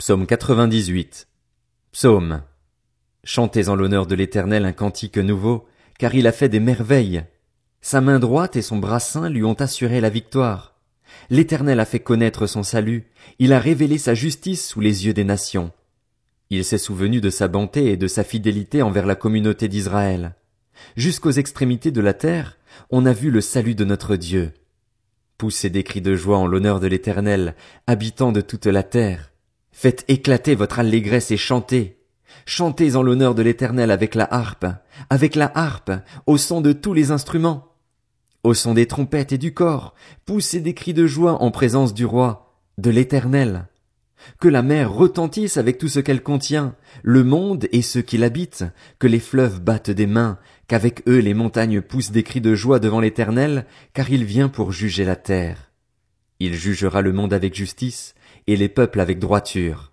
Psaume 98. Psaume. Chantez en l'honneur de l'Éternel un cantique nouveau, car il a fait des merveilles. Sa main droite et son bras saint lui ont assuré la victoire. L'Éternel a fait connaître son salut, il a révélé sa justice sous les yeux des nations. Il s'est souvenu de sa bonté et de sa fidélité envers la communauté d'Israël. Jusqu'aux extrémités de la terre, on a vu le salut de notre Dieu. Poussez des cris de joie en l'honneur de l'Éternel, habitants de toute la terre. Faites éclater votre allégresse et chantez. Chantez en l'honneur de l'Éternel avec la harpe, avec la harpe, au son de tous les instruments. Au son des trompettes et du corps, poussez des cris de joie en présence du roi, de l'Éternel. Que la mer retentisse avec tout ce qu'elle contient, le monde et ceux qui l'habitent, que les fleuves battent des mains, qu'avec eux les montagnes poussent des cris de joie devant l'Éternel, car il vient pour juger la terre. Il jugera le monde avec justice, et les peuples avec droiture.